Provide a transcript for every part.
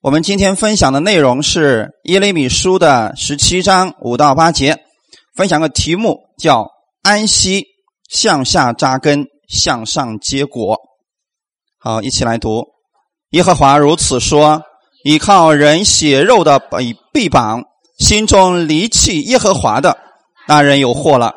我们今天分享的内容是耶利米书的十七章五到八节，分享个题目叫“安息，向下扎根，向上结果”。好，一起来读。耶和华如此说：依靠人血肉的臂臂膀，心中离弃耶和华的那人有祸了，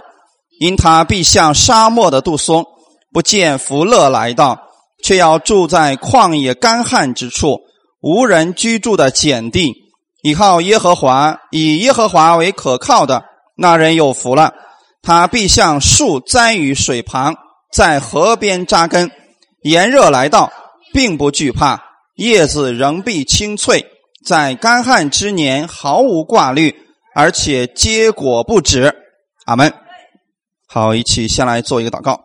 因他必像沙漠的杜松，不见福乐来到，却要住在旷野干旱之处。无人居住的碱地，依靠耶和华，以耶和华为可靠的那人有福了。他必像树栽于水旁，在河边扎根。炎热来到，并不惧怕；叶子仍必青翠，在干旱之年毫无挂虑，而且结果不止。阿门。好，一起先来做一个祷告。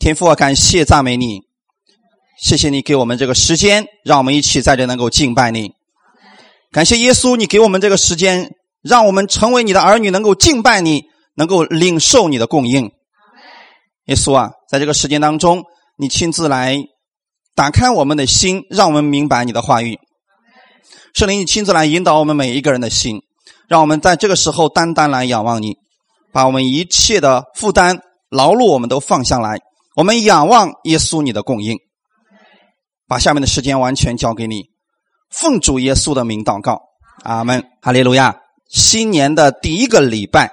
天父啊，感谢赞美你。谢谢你给我们这个时间，让我们一起在这能够敬拜你。感谢耶稣，你给我们这个时间，让我们成为你的儿女，能够敬拜你，能够领受你的供应。耶稣啊，在这个时间当中，你亲自来打开我们的心，让我们明白你的话语。圣灵，你亲自来引导我们每一个人的心，让我们在这个时候单单来仰望你，把我们一切的负担、劳碌我们都放下来，我们仰望耶稣你的供应。把下面的时间完全交给你，奉主耶稣的名祷告，阿门，哈利路亚。新年的第一个礼拜，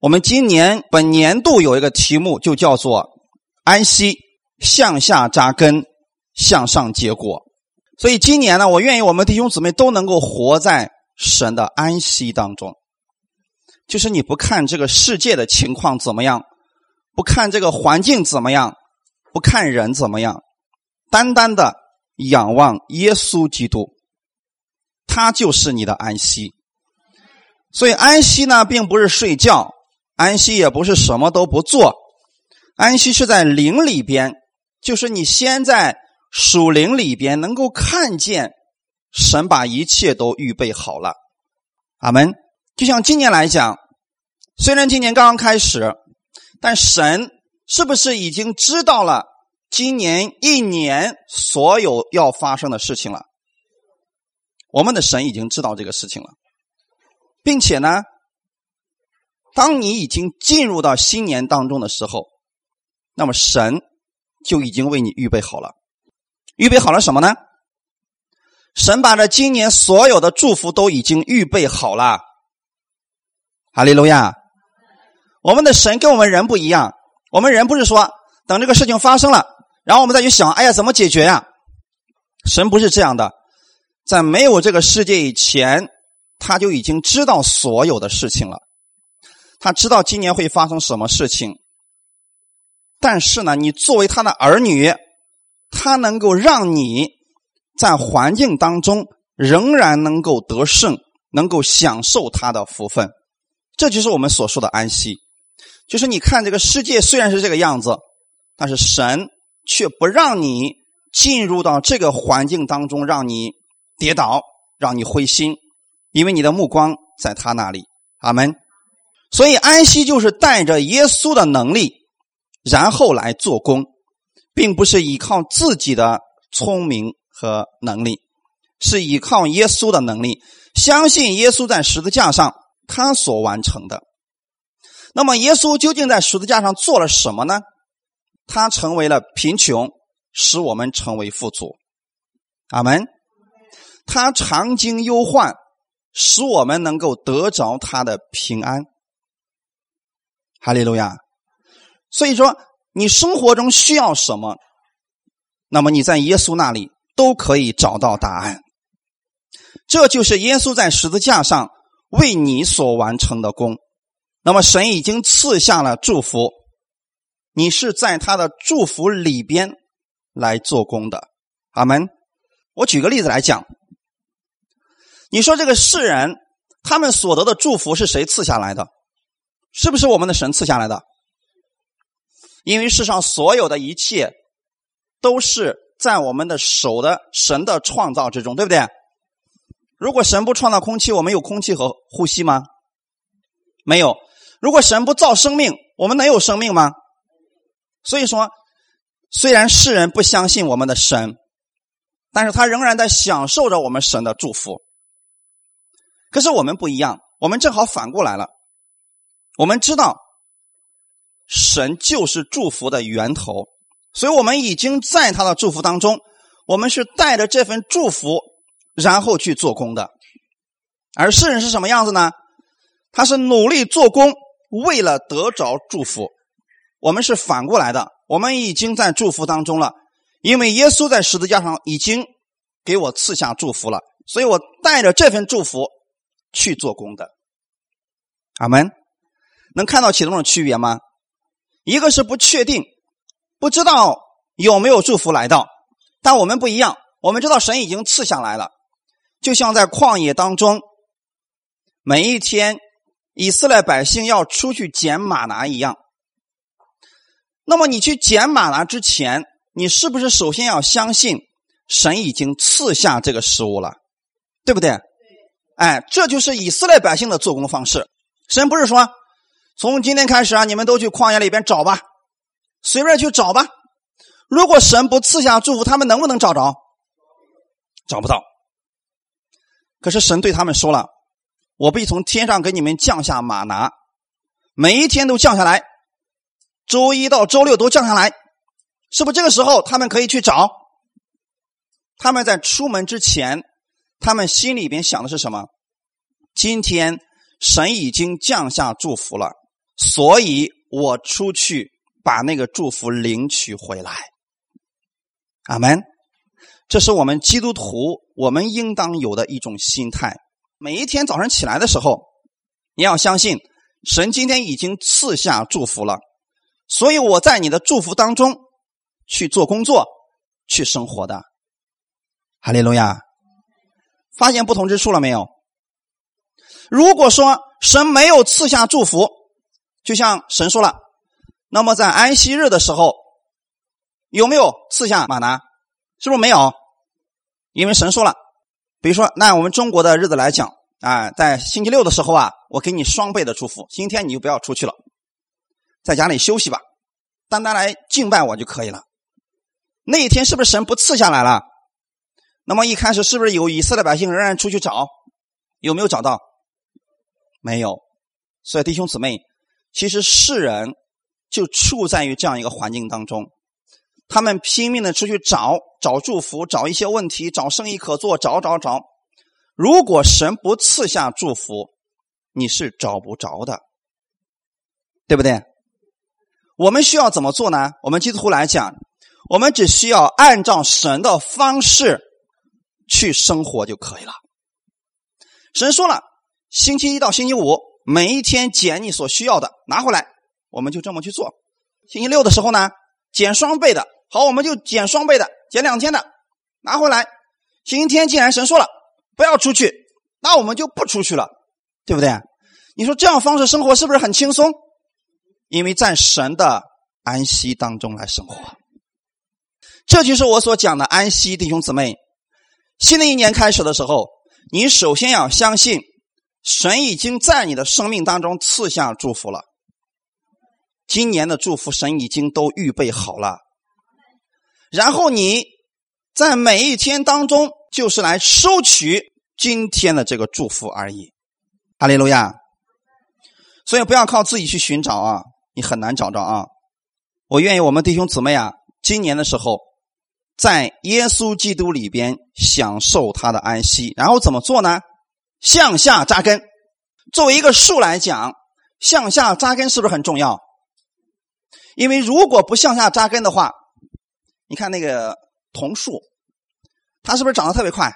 我们今年本年度有一个题目，就叫做“安息，向下扎根，向上结果”。所以今年呢，我愿意我们弟兄姊妹都能够活在神的安息当中，就是你不看这个世界的情况怎么样，不看这个环境怎么样，不看人怎么样。单单的仰望耶稣基督，他就是你的安息。所以安息呢，并不是睡觉，安息也不是什么都不做，安息是在灵里边，就是你先在属灵里边能够看见神把一切都预备好了。阿门。就像今年来讲，虽然今年刚刚开始，但神是不是已经知道了？今年一年所有要发生的事情了，我们的神已经知道这个事情了，并且呢，当你已经进入到新年当中的时候，那么神就已经为你预备好了，预备好了什么呢？神把这今年所有的祝福都已经预备好了，哈利路亚！我们的神跟我们人不一样，我们人不是说等这个事情发生了。然后我们再去想，哎呀，怎么解决呀？神不是这样的，在没有这个世界以前，他就已经知道所有的事情了。他知道今年会发生什么事情。但是呢，你作为他的儿女，他能够让你在环境当中仍然能够得胜，能够享受他的福分。这就是我们所说的安息。就是你看这个世界虽然是这个样子，但是神。却不让你进入到这个环境当中，让你跌倒，让你灰心，因为你的目光在他那里。阿门。所以安息就是带着耶稣的能力，然后来做工，并不是依靠自己的聪明和能力，是依靠耶稣的能力，相信耶稣在十字架上他所完成的。那么，耶稣究竟在十字架上做了什么呢？他成为了贫穷，使我们成为富足。阿门。他常经忧患，使我们能够得着他的平安。哈利路亚。所以说，你生活中需要什么，那么你在耶稣那里都可以找到答案。这就是耶稣在十字架上为你所完成的功。那么神已经赐下了祝福。你是在他的祝福里边来做工的，阿门。我举个例子来讲，你说这个世人他们所得的祝福是谁赐下来的？是不是我们的神赐下来的？因为世上所有的一切都是在我们的手的神的创造之中，对不对？如果神不创造空气，我们有空气和呼吸吗？没有。如果神不造生命，我们能有生命吗？所以说，虽然世人不相信我们的神，但是他仍然在享受着我们神的祝福。可是我们不一样，我们正好反过来了。我们知道，神就是祝福的源头，所以我们已经在他的祝福当中。我们是带着这份祝福，然后去做工的。而世人是什么样子呢？他是努力做工，为了得着祝福。我们是反过来的，我们已经在祝福当中了，因为耶稣在十字架上已经给我赐下祝福了，所以我带着这份祝福去做工的。阿门。能看到其中的区别吗？一个是不确定，不知道有没有祝福来到，但我们不一样，我们知道神已经赐下来了，就像在旷野当中，每一天以色列百姓要出去捡马拿一样。那么你去捡马拿之前，你是不是首先要相信神已经赐下这个食物了，对不对？哎，这就是以色列百姓的做工方式。神不是说。从今天开始啊，你们都去旷野里边找吧，随便去找吧。如果神不赐下祝福，他们能不能找着？找不到。可是神对他们说了：“我必从天上给你们降下马拿，每一天都降下来，周一到周六都降下来。”是不是这个时候他们可以去找？他们在出门之前，他们心里边想的是什么？今天神已经降下祝福了。所以我出去把那个祝福领取回来，阿门。这是我们基督徒我们应当有的一种心态。每一天早上起来的时候，你要相信神今天已经赐下祝福了，所以我在你的祝福当中去做工作、去生活的。哈利路亚！发现不同之处了没有？如果说神没有赐下祝福，就像神说了，那么在安息日的时候，有没有赐下马拿？是不是没有？因为神说了，比如说，那我们中国的日子来讲啊，在星期六的时候啊，我给你双倍的祝福。今天你就不要出去了，在家里休息吧，单单来敬拜我就可以了。那一天是不是神不赐下来了？那么一开始是不是有以色列百姓仍然出去找？有没有找到？没有。所以弟兄姊妹。其实世人就处在于这样一个环境当中，他们拼命的出去找找祝福，找一些问题，找生意可做，找找找。如果神不赐下祝福，你是找不着的，对不对？我们需要怎么做呢？我们基督徒来讲，我们只需要按照神的方式去生活就可以了。神说了，星期一到星期五。每一天捡你所需要的拿回来，我们就这么去做。星期六的时候呢，捡双倍的，好，我们就捡双倍的，捡两天的拿回来。星期天既然神说了不要出去，那我们就不出去了，对不对？你说这样方式生活是不是很轻松？因为在神的安息当中来生活，这就是我所讲的安息，弟兄姊妹。新的一年开始的时候，你首先要相信。神已经在你的生命当中赐下祝福了，今年的祝福神已经都预备好了，然后你在每一天当中就是来收取今天的这个祝福而已，哈利路亚。所以不要靠自己去寻找啊，你很难找着啊。我愿意我们弟兄姊妹啊，今年的时候在耶稣基督里边享受他的安息，然后怎么做呢？向下扎根，作为一个树来讲，向下扎根是不是很重要？因为如果不向下扎根的话，你看那个桐树，它是不是长得特别快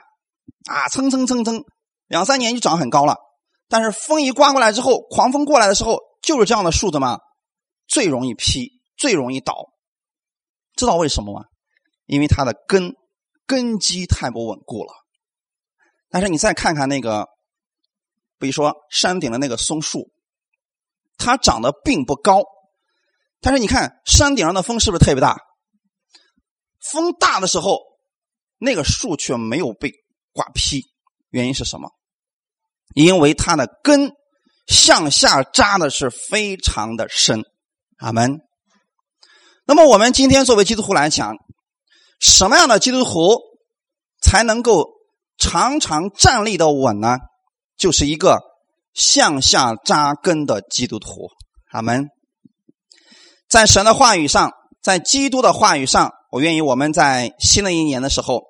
啊？蹭蹭蹭蹭，两三年就长很高了。但是风一刮过来之后，狂风过来的时候，就是这样的树子嘛，最容易劈，最容易倒。知道为什么吗？因为它的根根基太不稳固了。但是你再看看那个。比如说山顶的那个松树，它长得并不高，但是你看山顶上的风是不是特别大？风大的时候，那个树却没有被刮劈，原因是什么？因为它的根向下扎的是非常的深。阿门。那么我们今天作为基督徒来讲，什么样的基督徒才能够常常站立的稳呢？就是一个向下扎根的基督徒。阿门。在神的话语上，在基督的话语上，我愿意我们在新的一年的时候，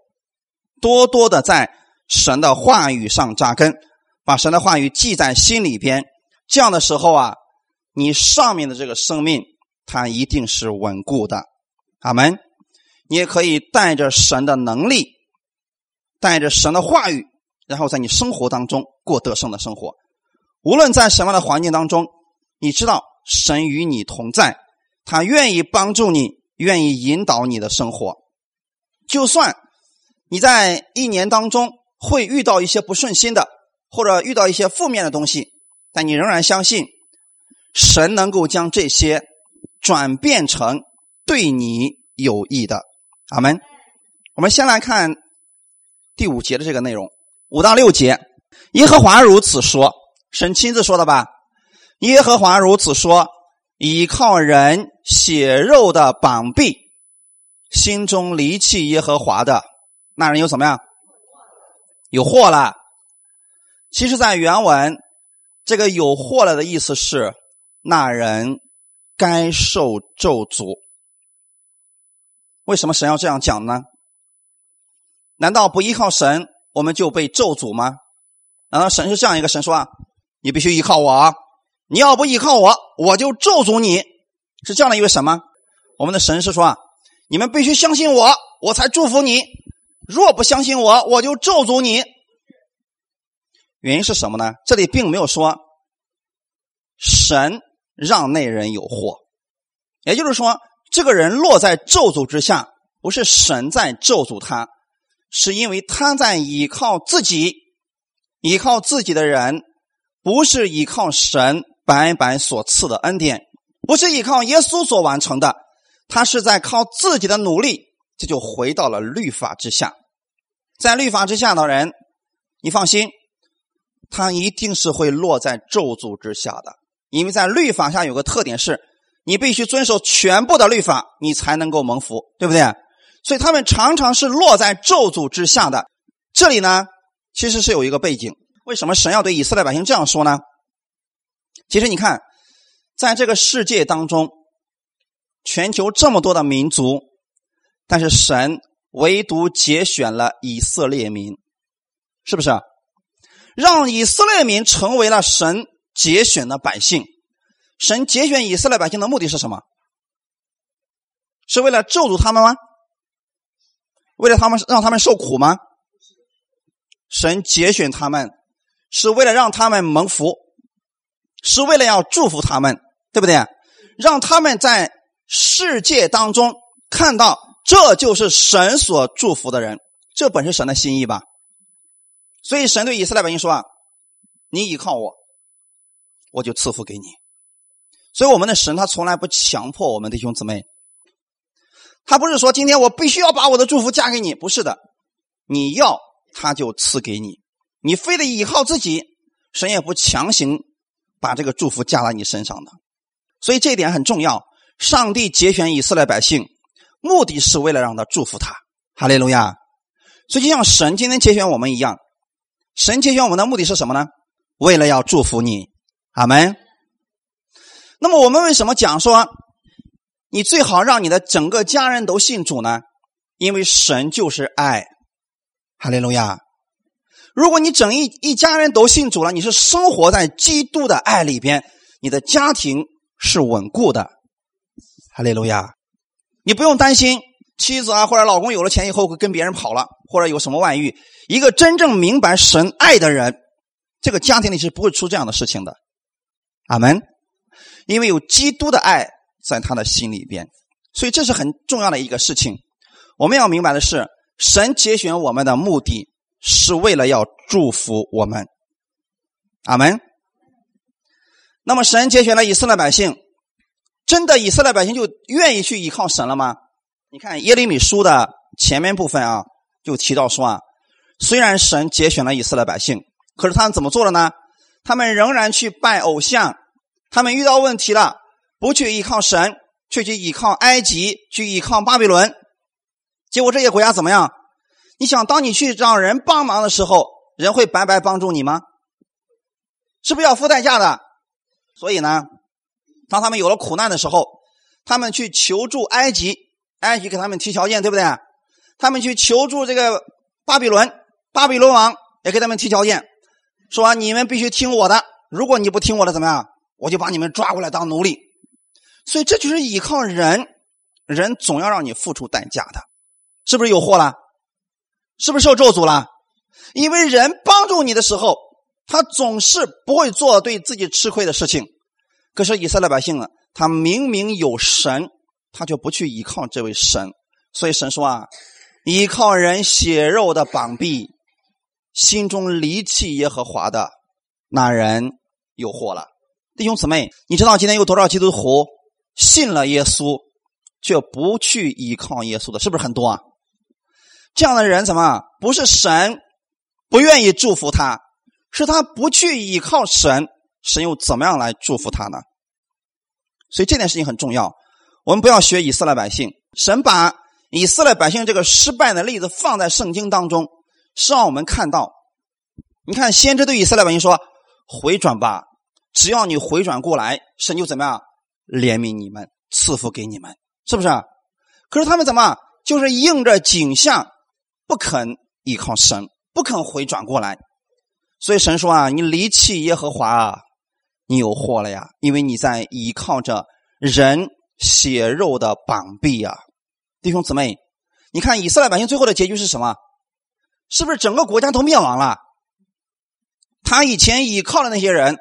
多多的在神的话语上扎根，把神的话语记在心里边。这样的时候啊，你上面的这个生命，它一定是稳固的。阿门。你也可以带着神的能力，带着神的话语，然后在你生活当中过得胜的生活。无论在什么样的环境当中，你知道神与你同在，他愿意帮助你，愿意引导你的生活。就算你在一年当中会遇到一些不顺心的，或者遇到一些负面的东西，但你仍然相信神能够将这些转变成对你有益的。阿门。我们先来看第五节的这个内容，五到六节，耶和华如此说，神亲自说的吧？耶和华如此说：倚靠人血肉的膀臂，心中离弃耶和华的那人有怎么样？有祸了。其实，在原文，这个有祸了的意思是那人该受咒诅。为什么神要这样讲呢？难道不依靠神，我们就被咒诅吗？难道神是这样一个神说啊？你必须依靠我啊！你要不依靠我，我就咒诅你，是这样的一位神吗？我们的神是说啊，你们必须相信我，我才祝福你；若不相信我，我就咒诅你。原因是什么呢？这里并没有说神让那人有祸，也就是说。这个人落在咒诅之下，不是神在咒诅他，是因为他在依靠自己，依靠自己的人，不是依靠神白白所赐的恩典，不是依靠耶稣所完成的，他是在靠自己的努力，这就回到了律法之下。在律法之下的人，你放心，他一定是会落在咒诅之下的，因为在律法下有个特点是。你必须遵守全部的律法，你才能够蒙福，对不对？所以他们常常是落在咒诅之下的。这里呢，其实是有一个背景。为什么神要对以色列百姓这样说呢？其实你看，在这个世界当中，全球这么多的民族，但是神唯独节选了以色列民，是不是？让以色列民成为了神节选的百姓。神节选以色列百姓的目的是什么？是为了咒诅他们吗？为了他们让他们受苦吗？神节选他们是为了让他们蒙福，是为了要祝福他们，对不对？让他们在世界当中看到这就是神所祝福的人，这本是神的心意吧？所以神对以色列百姓说：“啊，你依靠我，我就赐福给你。”所以，我们的神他从来不强迫我们弟兄姊妹，他不是说今天我必须要把我的祝福嫁给你，不是的，你要他就赐给你，你非得依靠自己，神也不强行把这个祝福加在你身上的。所以这一点很重要。上帝节选以色列百姓，目的是为了让他祝福他。哈利路亚。所以就像神今天节选我们一样，神节选我们的目的是什么呢？为了要祝福你。阿门。那么我们为什么讲说，你最好让你的整个家人都信主呢？因为神就是爱，哈利路亚。如果你整一一家人都信主了，你是生活在基督的爱里边，你的家庭是稳固的，哈利路亚。你不用担心妻子啊或者老公有了钱以后会跟别人跑了，或者有什么外遇。一个真正明白神爱的人，这个家庭里是不会出这样的事情的。阿门。因为有基督的爱在他的心里边，所以这是很重要的一个事情。我们要明白的是，神节选我们的目的是为了要祝福我们。阿门。那么，神节选了以色列百姓，真的以色列百姓就愿意去依靠神了吗？你看耶利米书的前面部分啊，就提到说啊，虽然神节选了以色列百姓，可是他们怎么做的呢？他们仍然去拜偶像。他们遇到问题了，不去依靠神，却去依靠埃及，去依靠巴比伦，结果这些国家怎么样？你想，当你去让人帮忙的时候，人会白白帮助你吗？是不是要付代价的？所以呢，当他们有了苦难的时候，他们去求助埃及，埃及给他们提条件，对不对？他们去求助这个巴比伦，巴比伦王也给他们提条件，说你们必须听我的，如果你不听我的，怎么样？我就把你们抓过来当奴隶。所以这就是依靠人，人总要让你付出代价的，是不是有祸了？是不是受咒诅了？因为人帮助你的时候。他总是不会做对自己吃亏的事情，可是以色列百姓呢？他明明有神，他就不去依靠这位神。所以神说啊，依靠人血肉的膀臂，心中离弃耶和华的那人有祸了。弟兄姊妹，你知道今天有多少基督徒信了耶稣，却不去依靠耶稣的，是不是很多啊？这样的人怎么不是神不愿意祝福他？是他不去依靠神，神又怎么样来祝福他呢？所以这件事情很重要。我们不要学以色列百姓，神把以色列百姓这个失败的例子放在圣经当中，是让我们看到。你看，先知对以色列百姓说：“回转吧，只要你回转过来，神就怎么样怜悯你们，赐福给你们，是不是？”可是他们怎么就是应着景象，不肯依靠神，不肯回转过来。所以神说啊，你离弃耶和华啊，你有祸了呀！因为你在依靠着人血肉的膀臂啊，弟兄姊妹，你看以色列百姓最后的结局是什么？是不是整个国家都灭亡了？他以前依靠的那些人，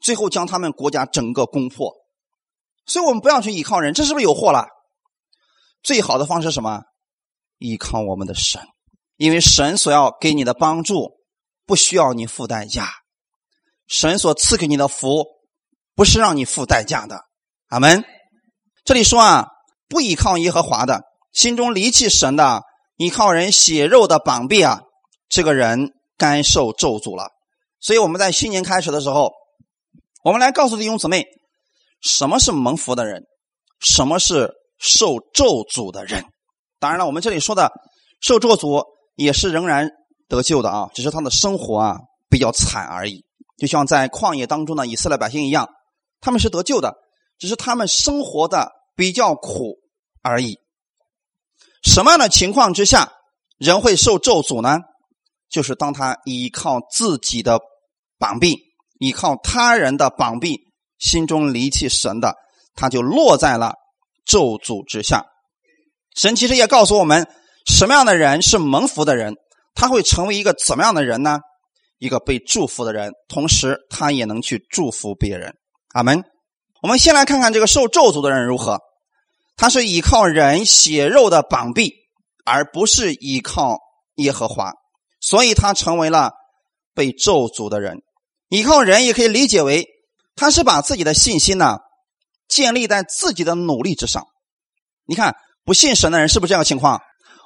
最后将他们国家整个攻破。所以我们不要去依靠人，这是不是有祸了？最好的方式是什么？依靠我们的神，因为神所要给你的帮助。不需要你付代价，神所赐给你的福不是让你付代价的。阿门。这里说啊，不依靠耶和华的，心中离弃神的，依靠人血肉的膀臂啊，这个人该受咒诅了。所以我们在新年开始的时候，我们来告诉弟兄姊妹，什么是蒙福的人，什么是受咒诅的人。当然了，我们这里说的受咒诅也是仍然。得救的啊，只是他的生活啊比较惨而已，就像在旷野当中的以色列百姓一样，他们是得救的，只是他们生活的比较苦而已。什么样的情况之下人会受咒诅呢？就是当他依靠自己的膀臂，依靠他人的膀臂，心中离弃神的，他就落在了咒诅之下。神其实也告诉我们，什么样的人是蒙福的人。他会成为一个怎么样的人呢？一个被祝福的人，同时他也能去祝福别人。阿门。我们先来看看这个受咒诅的人如何。他是依靠人血肉的膀臂，而不是依靠耶和华，所以他成为了被咒诅的人。依靠人也可以理解为，他是把自己的信心呢建立在自己的努力之上。你看，不信神的人是不是这样情况？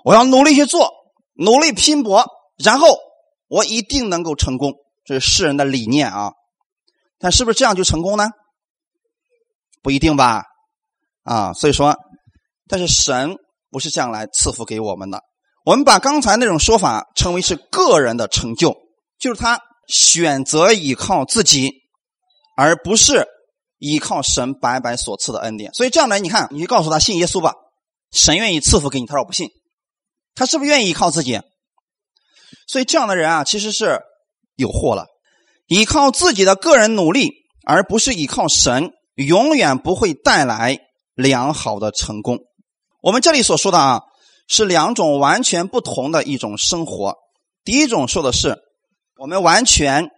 我要努力去做。努力拼搏，然后我一定能够成功，这是世人的理念啊。但是不是这样就成功呢？不一定吧。啊，所以说，但是神不是这样来赐福给我们的。我们把刚才那种说法称为是个人的成就，就是他选择依靠自己，而不是依靠神白白所赐的恩典。所以这样的人，你看，你就告诉他信耶稣吧，神愿意赐福给你。他说我不信。他是不是愿意依靠自己？所以这样的人啊，其实是有祸了。依靠自己的个人努力，而不是依靠神，永远不会带来良好的成功。我们这里所说的啊，是两种完全不同的一种生活。第一种说的是，我们完全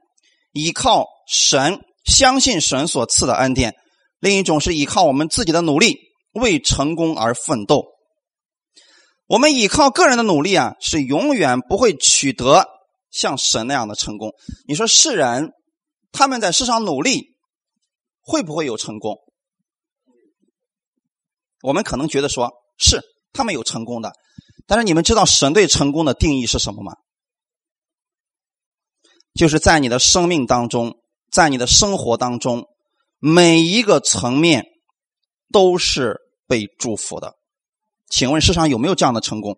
依靠神，相信神所赐的恩典；另一种是依靠我们自己的努力，为成功而奋斗。我们依靠个人的努力啊，是永远不会取得像神那样的成功。你说世人他们在世上努力，会不会有成功？我们可能觉得说是他们有成功的，但是你们知道神对成功的定义是什么吗？就是在你的生命当中，在你的生活当中，每一个层面都是被祝福的。请问世上有没有这样的成功？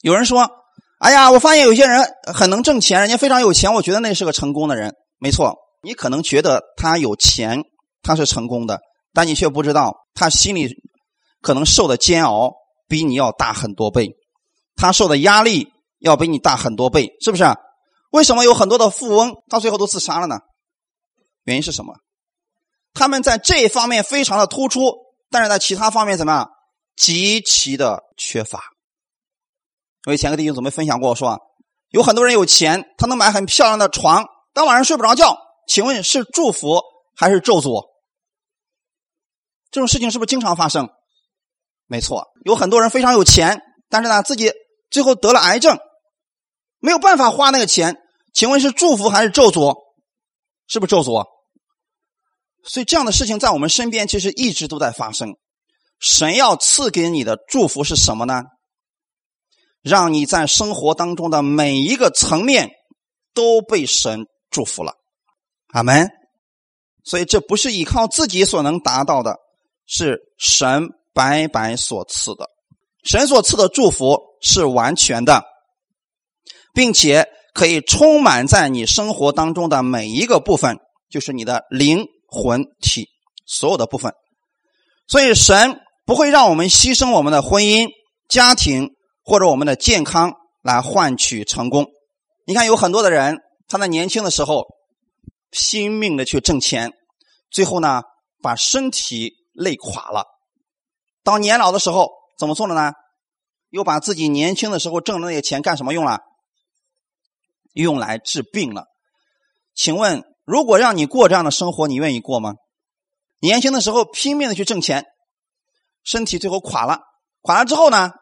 有人说哎呀，我发现有些人很能挣钱，人家非常有钱，我觉得那是个成功的人。没错，你可能觉得他有钱，他是成功的，但你却不知道他心里可能受的煎熬比你要大很多倍，他受的压力要比你大很多倍，是不是啊？为什么有很多的富翁到最后都自杀了呢？原因是什么？他们在这方面非常的突出，但是在其他方面怎么样？极其的缺乏。我以前跟弟兄姊妹分享过，说啊有很多人有钱，他能买很漂亮的床，当晚上睡不着觉。请问是祝福还是咒诅？这种事情是不是经常发生？没错，有很多人非常有钱，但是呢，自己最后得了癌症，没有办法花那个钱。请问是祝福还是咒诅？是不是咒诅？所以这样的事情在我们身边其实一直都在发生。神要赐给你的祝福是什么呢？让你在生活当中的每一个层面都被神祝福了，阿门。所以这不是依靠自己所能达到的，是神白白所赐的。神所赐的祝福是完全的，并且可以充满在你生活当中的每一个部分，就是你的灵魂体所有的部分。所以神不会让我们牺牲我们的婚姻、家庭。或者我们的健康来换取成功。你看，有很多的人，他在年轻的时候拼命的去挣钱，最后呢，把身体累垮了。到年老的时候，怎么做的呢？又把自己年轻的时候挣的那些钱干什么用了？用来治病了。请问，如果让你过这样的生活，你愿意过吗？年轻的时候拼命的去挣钱，身体最后垮了，垮了之后呢？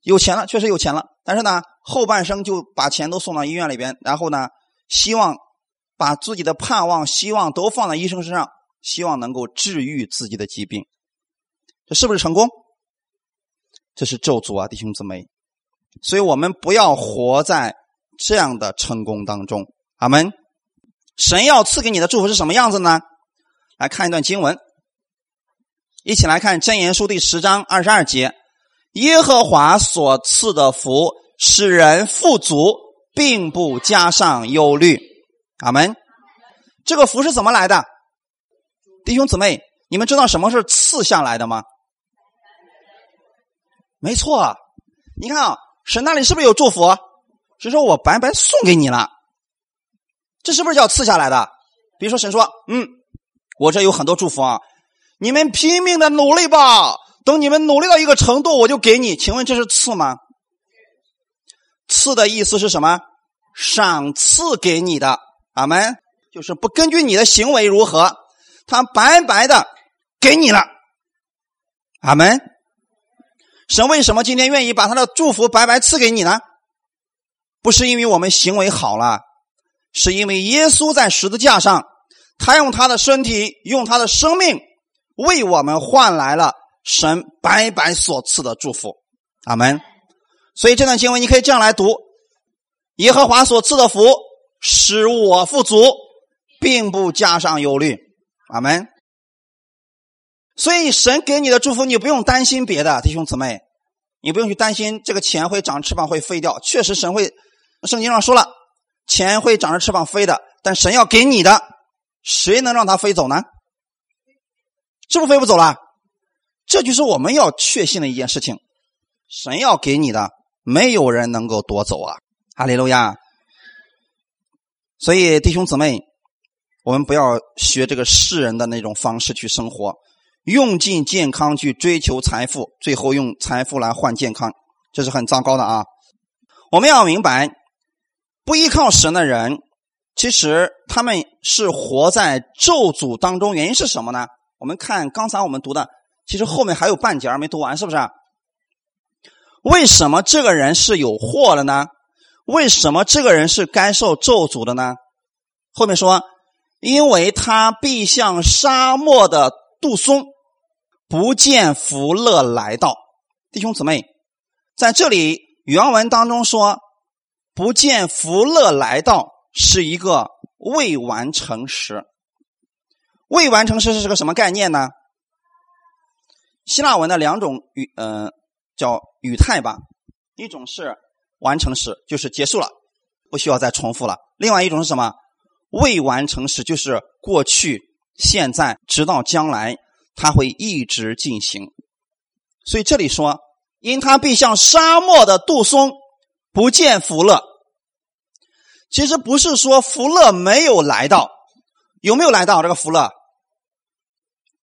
有钱了，确实有钱了，但是呢，后半生就把钱都送到医院里边，然后呢，希望把自己的盼望、希望都放在医生身上，希望能够治愈自己的疾病，这是不是成功？这是咒诅啊，弟兄姊妹！所以我们不要活在这样的成功当中。阿门。神要赐给你的祝福是什么样子呢？来看一段经文，一起来看《箴言书》第十章二十二节。耶和华所赐的福使人富足，并不加上忧虑。阿门。这个福是怎么来的？弟兄姊妹，你们知道什么是赐下来的吗？没错，你看啊，神那里是不是有祝福？是说我白白送给你了，这是不是叫赐下来的？比如说神说：“嗯，我这有很多祝福啊，你们拼命的努力吧。”等你们努力到一个程度，我就给你。请问这是赐吗？赐的意思是什么？赏赐给你的，阿门。就是不根据你的行为如何，他白白的给你了，阿门。神为什么今天愿意把他的祝福白白赐给你呢？不是因为我们行为好了，是因为耶稣在十字架上，他用他的身体，用他的生命，为我们换来了。神白白所赐的祝福，阿门。所以这段经文你可以这样来读：耶和华所赐的福使我富足，并不加上忧虑，阿门。所以神给你的祝福，你不用担心别的，弟兄姊妹，你不用去担心这个钱会长翅膀会飞掉。确实，神会，圣经上说了，钱会长着翅膀飞的。但神要给你的，谁能让它飞走呢？是不是飞不走了？这就是我们要确信的一件事情，神要给你的，没有人能够夺走啊！哈利路亚。所以弟兄姊妹，我们不要学这个世人的那种方式去生活，用尽健康去追求财富，最后用财富来换健康，这是很糟糕的啊！我们要明白，不依靠神的人，其实他们是活在咒诅当中。原因是什么呢？我们看刚才我们读的。其实后面还有半截没读完，是不是？为什么这个人是有祸的呢？为什么这个人是该受咒诅的呢？后面说，因为他必像沙漠的杜松，不见福乐来到。弟兄姊妹，在这里原文当中说，不见福乐来到是一个未完成时。未完成时是个什么概念呢？希腊文的两种语，呃，叫语态吧。一种是完成时，就是结束了，不需要再重复了。另外一种是什么？未完成时，就是过去、现在，直到将来，它会一直进行。所以这里说，因他必像沙漠的杜松，不见福乐。其实不是说福乐没有来到，有没有来到这个福乐？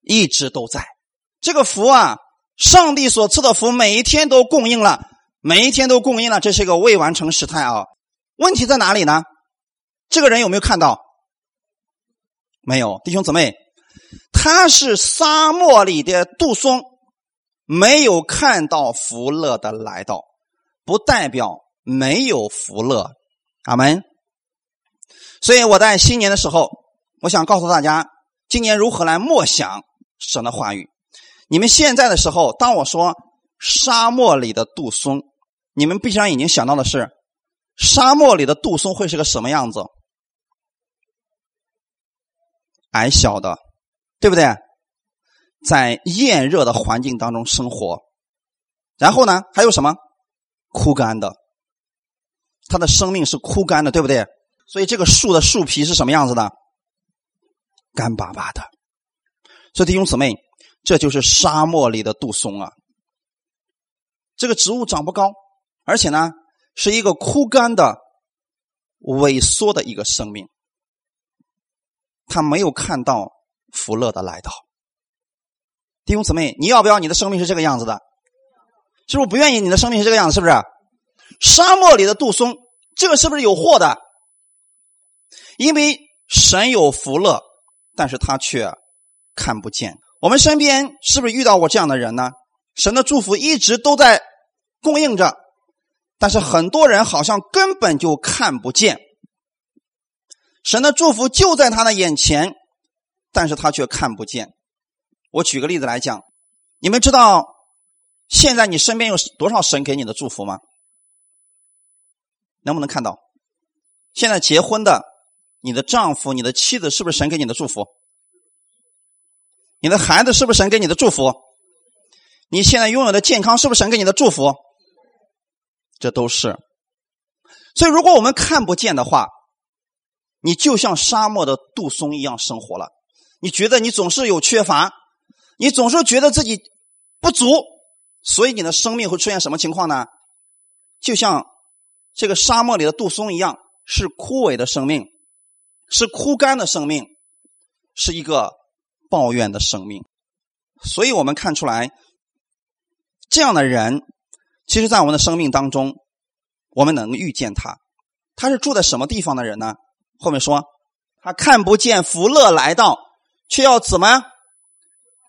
一直都在。这个福啊，上帝所赐的福，每一天都供应了，每一天都供应了。这是一个未完成时态啊。问题在哪里呢？这个人有没有看到？没有，弟兄姊妹，他是沙漠里的杜松，没有看到福乐的来到，不代表没有福乐。阿门。所以我在新年的时候，我想告诉大家，今年如何来默想神的话语。你们现在的时候，当我说沙漠里的杜松，你们闭上眼睛想到的是沙漠里的杜松会是个什么样子？矮小的，对不对？在炎热的环境当中生活，然后呢，还有什么？枯干的，它的生命是枯干的，对不对？所以这个树的树皮是什么样子的？干巴巴的。所以弟兄姊妹，这就是沙漠里的杜松啊。这个植物长不高，而且呢，是一个枯干的、萎缩的一个生命。他没有看到福乐的来到。弟兄姊妹，你要不要你的生命是这个样子的？是不是不愿意你的生命是这个样子？是不是？沙漠里的杜松，这个是不是有祸的？因为神有福乐，但是他却看不见。我们身边是不是遇到过这样的人呢？神的祝福一直都在供应着，但是很多人好像根本就看不见。神的祝福就在他的眼前，但是他却看不见。我举个例子来讲，你们知道现在你身边有多少神给你的祝福吗？能不能看到？现在结婚的。你的丈夫、你的妻子是不是神给你的祝福？你的孩子是不是神给你的祝福？你现在拥有的健康是不是神给你的祝福？这都是。所以，如果我们看不见的话，你就像沙漠的杜松一样生活了。你觉得你总是有缺乏，你总是觉得自己不足，所以你的生命会出现什么情况呢？就像这个沙漠里的杜松一样，是枯萎的生命。是枯干的生命，是一个抱怨的生命，所以我们看出来，这样的人，其实，在我们的生命当中，我们能遇见他。他是住在什么地方的人呢？后面说，他看不见福乐来到，却要怎么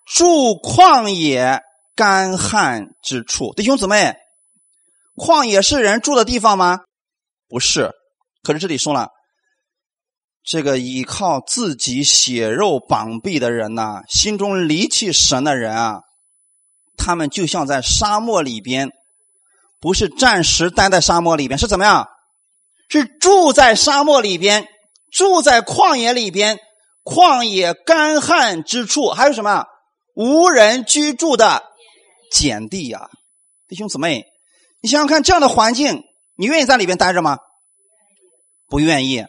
住旷野干旱之处？弟兄姊妹，旷野是人住的地方吗？不是。可是这里说了。这个依靠自己血肉绑臂的人呐，心中离弃神的人啊，他们就像在沙漠里边，不是暂时待在沙漠里边，是怎么样？是住在沙漠里边，住在旷野里边，旷野干旱之处，还有什么无人居住的碱地呀？弟兄姊妹，你想想看，这样的环境，你愿意在里边待着吗？不愿意。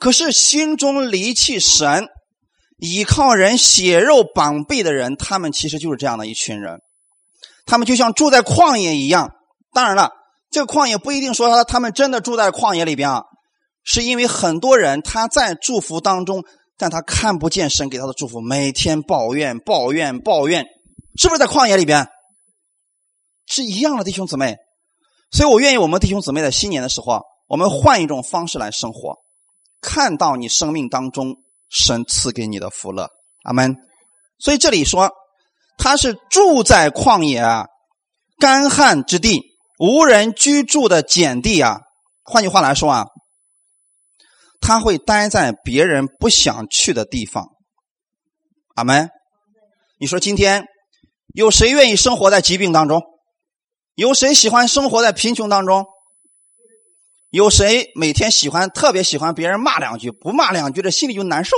可是心中离弃神、依靠人血肉绑臂的人，他们其实就是这样的一群人。他们就像住在旷野一样。当然了，这个旷野不一定说他他们真的住在旷野里边啊，是因为很多人他在祝福当中，但他看不见神给他的祝福，每天抱怨、抱怨、抱怨，是不是在旷野里边？是一样的，弟兄姊妹。所以我愿意我们弟兄姊妹在新年的时候，我们换一种方式来生活。看到你生命当中神赐给你的福乐，阿门。所以这里说他是住在旷野啊、干旱之地、无人居住的碱地啊。换句话来说啊，他会待在别人不想去的地方，阿门。你说今天有谁愿意生活在疾病当中？有谁喜欢生活在贫穷当中？有谁每天喜欢特别喜欢别人骂两句，不骂两句这心里就难受？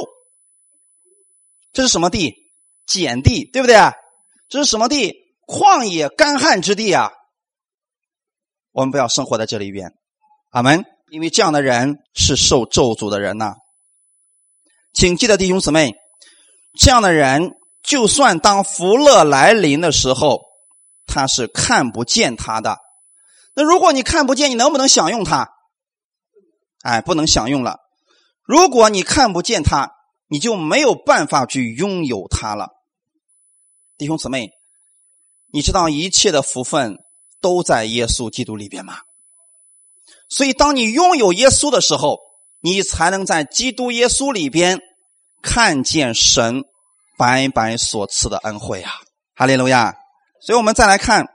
这是什么地？碱地，对不对？这是什么地？旷野干旱之地啊！我们不要生活在这里边。阿门。因为这样的人是受咒诅的人呐。请记得弟兄姊妹，这样的人就算当福乐来临的时候，他是看不见他的。那如果你看不见，你能不能享用它？哎，不能享用了。如果你看不见他，你就没有办法去拥有他了。弟兄姊妹，你知道一切的福分都在耶稣基督里边吗？所以，当你拥有耶稣的时候，你才能在基督耶稣里边看见神白白所赐的恩惠啊！哈利路亚！所以我们再来看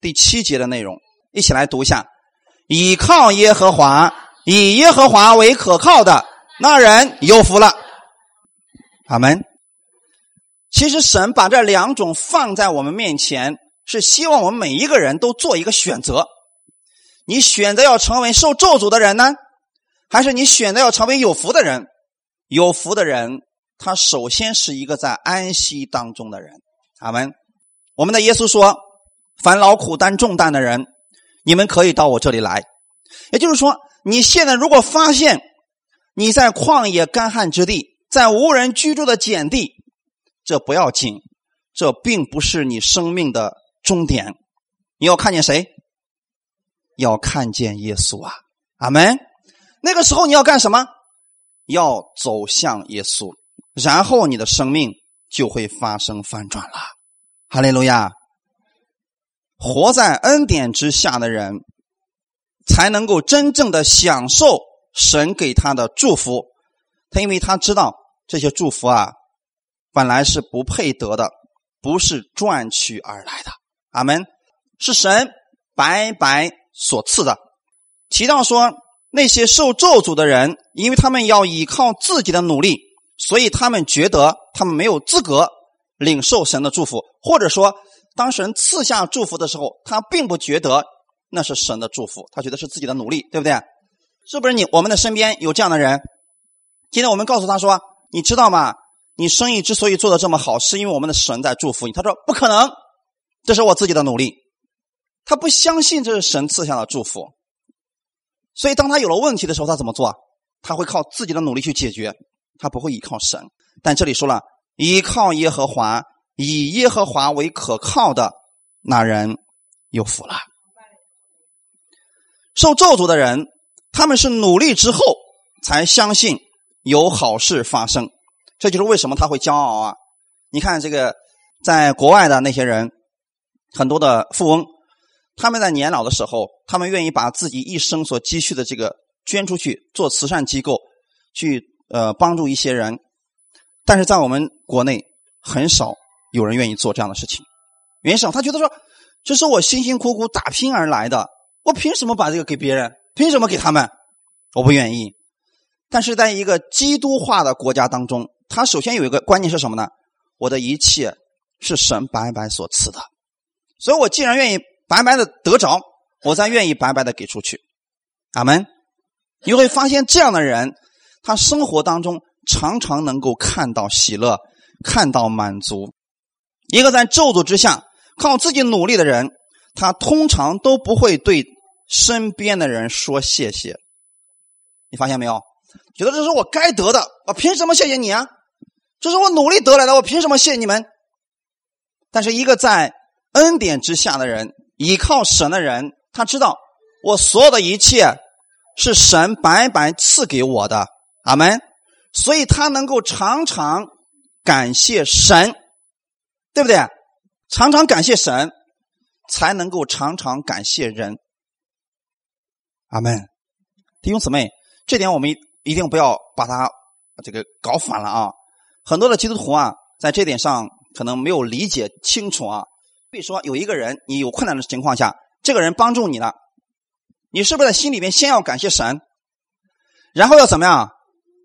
第七节的内容，一起来读一下：倚靠耶和华，以耶和华为可靠的那人有福了。阿门。其实神把这两种放在我们面前，是希望我们每一个人都做一个选择。你选择要成为受咒诅的人呢，还是你选择要成为有福的人？有福的人，他首先是一个在安息当中的人。阿门。我们的耶稣说：“凡劳苦担重担的人，你们可以到我这里来。”也就是说，你现在如果发现你在旷野干旱之地，在无人居住的碱地，这不要紧，这并不是你生命的终点。你要看见谁？要看见耶稣啊！阿门。那个时候你要干什么？要走向耶稣，然后你的生命就会发生翻转了。哈利路亚！活在恩典之下的人，才能够真正的享受神给他的祝福。他因为他知道这些祝福啊，本来是不配得的，不是赚取而来的。阿门。是神白白。所赐的，提到说那些受咒诅的人，因为他们要依靠自己的努力，所以他们觉得他们没有资格领受神的祝福，或者说，当神赐下祝福的时候，他并不觉得那是神的祝福，他觉得是自己的努力，对不对？是不是你我们的身边有这样的人？今天我们告诉他说：“你知道吗？你生意之所以做的这么好，是因为我们的神在祝福你。”他说：“不可能，这是我自己的努力。”他不相信这是神赐下的祝福，所以当他有了问题的时候，他怎么做？他会靠自己的努力去解决，他不会依靠神。但这里说了，依靠耶和华，以耶和华为可靠的那人有福了。受咒诅的人，他们是努力之后才相信有好事发生，这就是为什么他会骄傲啊！你看这个，在国外的那些人，很多的富翁。他们在年老的时候，他们愿意把自己一生所积蓄的这个捐出去做慈善机构，去呃帮助一些人。但是在我们国内，很少有人愿意做这样的事情。原因是他觉得说，这是我辛辛苦苦打拼而来的，我凭什么把这个给别人？凭什么给他们？我不愿意。但是在一个基督化的国家当中，他首先有一个观念是什么呢？我的一切是神白白所赐的，所以我既然愿意。白白的得着，我才愿意白白的给出去。阿门。你会发现，这样的人，他生活当中常常能够看到喜乐，看到满足。一个在咒诅之下靠自己努力的人，他通常都不会对身边的人说谢谢。你发现没有？觉得这是我该得的，我凭什么谢谢你啊？这是我努力得来的，我凭什么谢你们？但是一个在恩典之下的人。依靠神的人，他知道我所有的一切是神白白赐给我的，阿门。所以他能够常常感谢神，对不对？常常感谢神，才能够常常感谢人，阿门。弟兄姊妹，这点我们一定不要把它这个搞反了啊！很多的基督徒啊，在这点上可能没有理解清楚啊。比如说，有一个人，你有困难的情况下，这个人帮助你了，你是不是在心里面先要感谢神，然后要怎么样？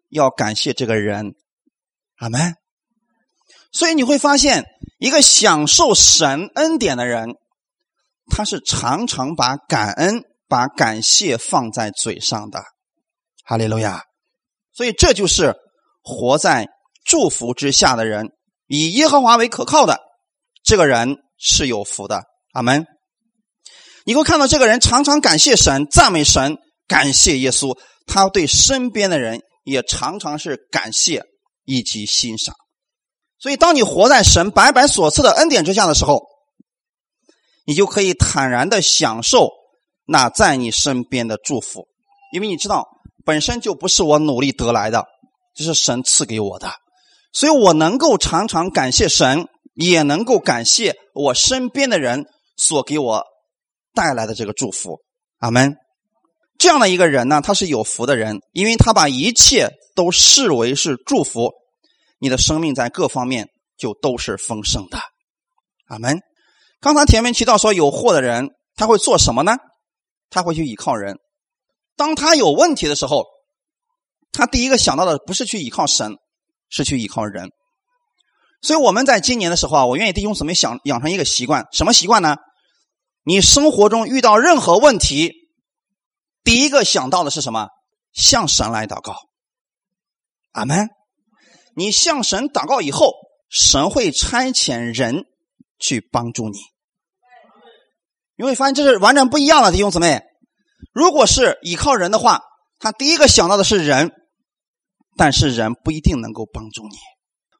要感谢这个人，阿门。所以你会发现，一个享受神恩典的人，他是常常把感恩、把感谢放在嘴上的，哈利路亚。所以这就是活在祝福之下的人，以耶和华为可靠的这个人。是有福的，阿门。你会看到这个人常常感谢神、赞美神、感谢耶稣，他对身边的人也常常是感谢以及欣赏。所以，当你活在神白白所赐的恩典之下的时候，你就可以坦然的享受那在你身边的祝福，因为你知道本身就不是我努力得来的，这是神赐给我的，所以我能够常常感谢神，也能够感谢我身边的人所给我带来的这个祝福。阿门。这样的一个人呢，他是有福的人，因为他把一切都视为是祝福，你的生命在各方面就都是丰盛的。阿门。刚才前面提到说，有祸的人他会做什么呢？他会去依靠人。当他有问题的时候，他第一个想到的不是去依靠神，是去依靠人。所以我们在今年的时候啊，我愿意弟兄姊妹想养成一个习惯，什么习惯呢？你生活中遇到任何问题，第一个想到的是什么？向神来祷告。阿门。你向神祷告以后，神会差遣人去帮助你。你会发现这是完全不一样的，弟兄姊妹。如果是依靠人的话，他第一个想到的是人，但是人不一定能够帮助你。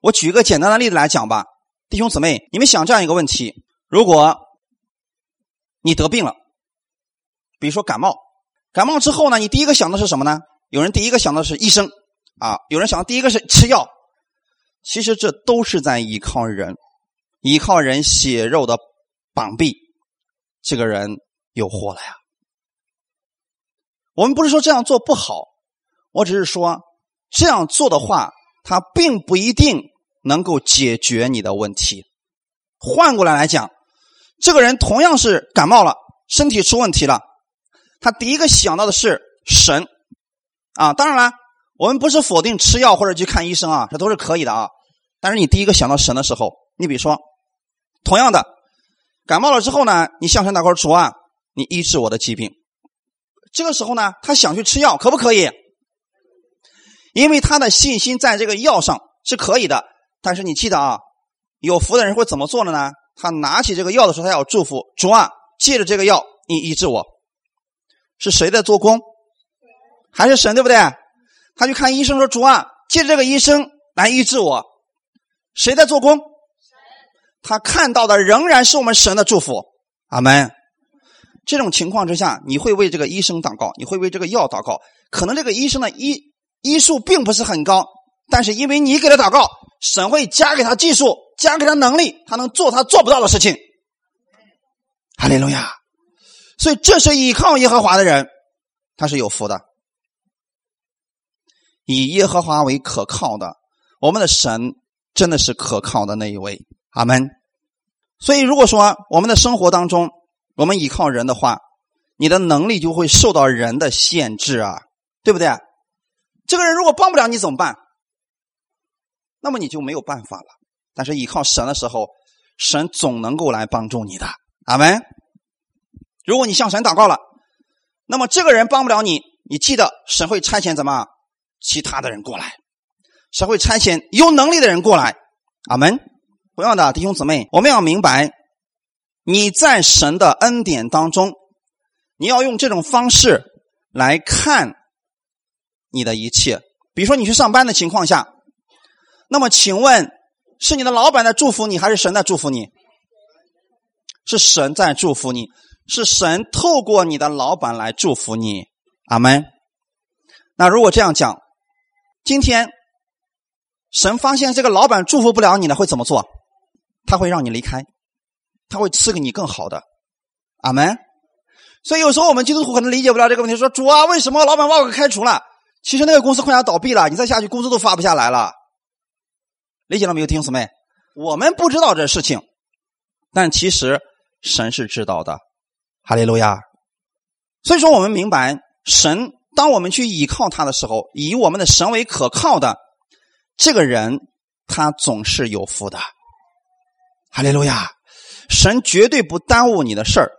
我举一个简单的例子来讲吧，弟兄姊妹，你们想这样一个问题：如果你得病了，比如说感冒，感冒之后呢，你第一个想的是什么呢？有人第一个想的是医生啊，有人想第一个是吃药。其实这都是在依靠人，依靠人血肉的绑臂。这个人有祸了呀！我们不是说这样做不好，我只是说这样做的话，他并不一定能够解决你的问题。换过来来讲，这个人同样是感冒了，身体出问题了，他第一个想到的是神啊。当然了，我们不是否定吃药或者去看医生啊，这都是可以的啊。但是你第一个想到神的时候，你比如说，同样的。感冒了之后呢，你向神祷告主啊，你医治我的疾病。这个时候呢，他想去吃药，可不可以？因为他的信心在这个药上是可以的。但是你记得啊，有福的人会怎么做的呢？他拿起这个药的时候，他要祝福主啊，借着这个药，你医治我。是谁在做工？还是神，对不对？他去看医生说主啊，借着这个医生来医治我。谁在做工？他看到的仍然是我们神的祝福，阿门。这种情况之下，你会为这个医生祷告，你会为这个药祷告。可能这个医生的医医术并不是很高，但是因为你给他祷告，神会加给他技术，加给他能力，他能做他做不到的事情。哈利路亚！所以这是依靠耶和华的人，他是有福的。以耶和华为可靠的，我们的神真的是可靠的那一位。阿门。所以，如果说我们的生活当中，我们依靠人的话，你的能力就会受到人的限制啊，对不对？这个人如果帮不了你怎么办？那么你就没有办法了。但是依靠神的时候，神总能够来帮助你的。阿门。如果你向神祷告了，那么这个人帮不了你，你记得神会差遣怎么其他的人过来，神会差遣有能力的人过来。阿门。不要的弟兄姊妹，我们要明白，你在神的恩典当中，你要用这种方式来看你的一切。比如说，你去上班的情况下，那么请问，是你的老板在祝福你，还是神在祝福你？是神在祝福你，是神透过你的老板来祝福你。阿门。那如果这样讲，今天神发现这个老板祝福不了你了，会怎么做？他会让你离开，他会赐给你更好的，阿门。所以有时候我们基督徒可能理解不了这个问题，说主啊，为什么老板把我给开除了？其实那个公司快要倒闭了，你再下去工资都发不下来了。理解了没有，弟兄姊妹？我们不知道这事情，但其实神是知道的。哈利路亚。所以说，我们明白神，当我们去依靠他的时候，以我们的神为可靠的这个人，他总是有福的。哈利路亚！神绝对不耽误你的事儿，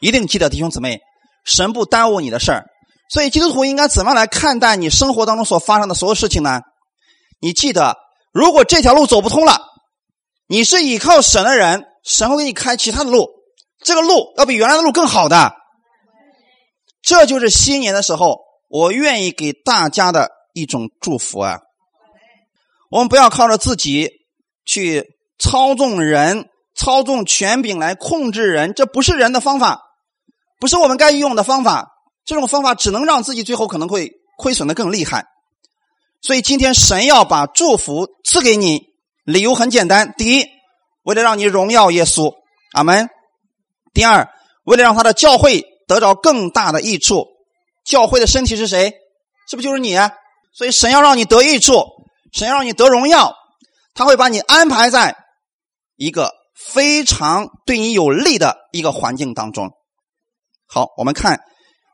一定记得弟兄姊妹，神不耽误你的事儿。所以基督徒应该怎么来看待你生活当中所发生的所有事情呢？你记得，如果这条路走不通了，你是依靠神的人，神会给你开其他的路。这个路要比原来的路更好的。这就是新年的时候，我愿意给大家的一种祝福啊！我们不要靠着自己去操纵人、操纵权柄来控制人，这不是人的方法，不是我们该用的方法。这种方法只能让自己最后可能会亏损的更厉害。所以今天神要把祝福赐给你，理由很简单：第一，为了让你荣耀耶稣，阿门；第二，为了让他的教会。得着更大的益处，教会的身体是谁？是不是就是你？所以神要让你得益处，神要让你得荣耀，他会把你安排在一个非常对你有利的一个环境当中。好，我们看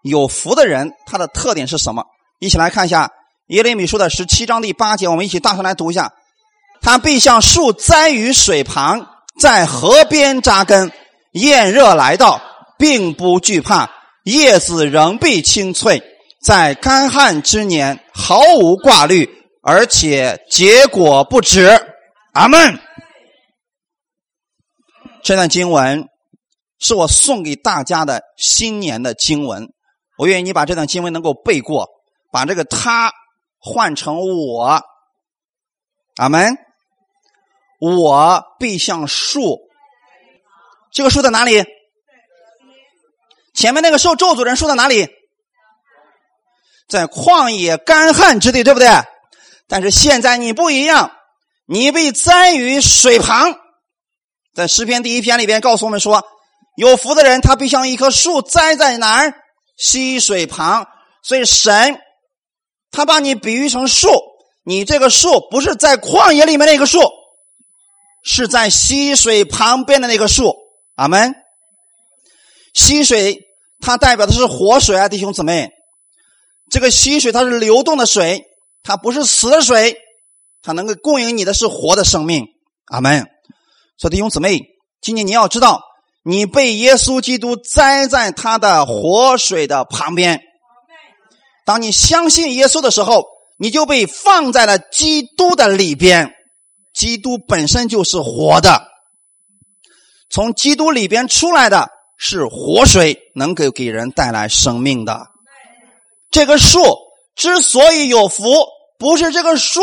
有福的人，他的特点是什么？一起来看一下耶利米书的十七章第八节，我们一起大声来读一下：他必像树栽于水旁，在河边扎根，炎热来到。并不惧怕，叶子仍必青翠，在干旱之年毫无挂虑，而且结果不止。阿门。这段经文是我送给大家的新年的经文，我愿意你把这段经文能够背过，把这个他换成我。阿门。我必像树，这个树在哪里？前面那个受咒诅人树在哪里？在旷野干旱之地，对不对？但是现在你不一样，你被栽于水旁。在诗篇第一篇里边告诉我们说，有福的人他必像一棵树栽在哪儿？溪水旁。所以神他把你比喻成树，你这个树不是在旷野里面那个树，是在溪水旁边的那个树。阿门。溪水。它代表的是活水啊，弟兄姊妹，这个溪水它是流动的水，它不是死的水，它能够供应你的是活的生命。阿门。所以弟兄姊妹，今天你要知道，你被耶稣基督栽在他的活水的旁边。当你相信耶稣的时候，你就被放在了基督的里边。基督本身就是活的，从基督里边出来的。是活水，能够给人带来生命的。这个树之所以有福，不是这个树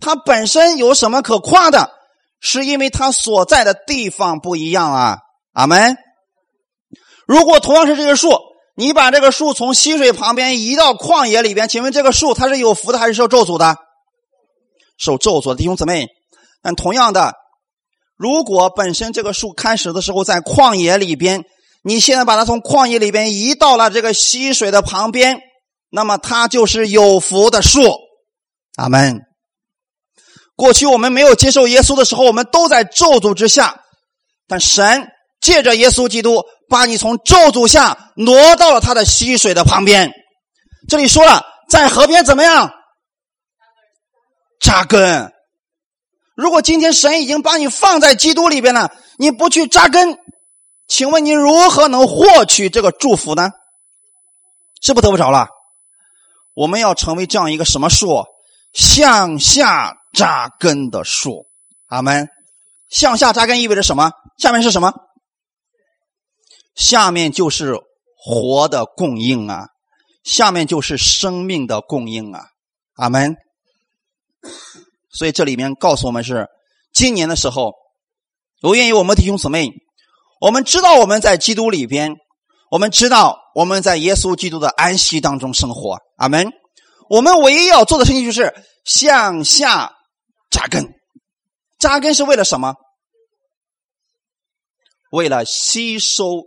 它本身有什么可夸的，是因为它所在的地方不一样啊。阿门。如果同样是这个树，你把这个树从溪水旁边移到旷野里边，请问这个树它是有福的还是受咒诅的？受咒诅的弟兄姊妹。但同样的，如果本身这个树开始的时候在旷野里边，你现在把它从旷野里边移到了这个溪水的旁边，那么它就是有福的树。阿门。过去我们没有接受耶稣的时候，我们都在咒诅之下，但神借着耶稣基督，把你从咒诅下挪到了他的溪水的旁边。这里说了，在河边怎么样扎根？如果今天神已经把你放在基督里边了，你不去扎根。请问你如何能获取这个祝福呢？是不得不着了。我们要成为这样一个什么树？向下扎根的树。阿门。向下扎根意味着什么？下面是什么？下面就是活的供应啊！下面就是生命的供应啊！阿门。所以这里面告诉我们是，今年的时候，我愿意我们弟兄姊妹。我们知道我们在基督里边，我们知道我们在耶稣基督的安息当中生活。阿门。我们唯一要做的事情就是向下扎根。扎根是为了什么？为了吸收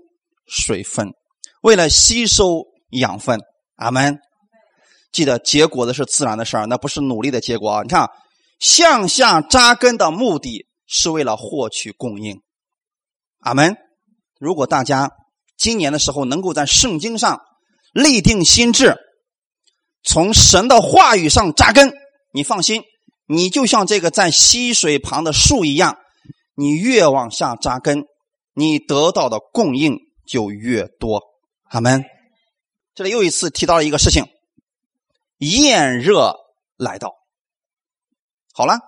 水分，为了吸收养分。阿门。记得结果的是自然的事儿，那不是努力的结果啊！你看，向下扎根的目的是为了获取供应。阿门。如果大家今年的时候能够在圣经上立定心智，从神的话语上扎根，你放心，你就像这个在溪水旁的树一样，你越往下扎根，你得到的供应就越多。阿门。这里又一次提到了一个事情：炎热来到。好了，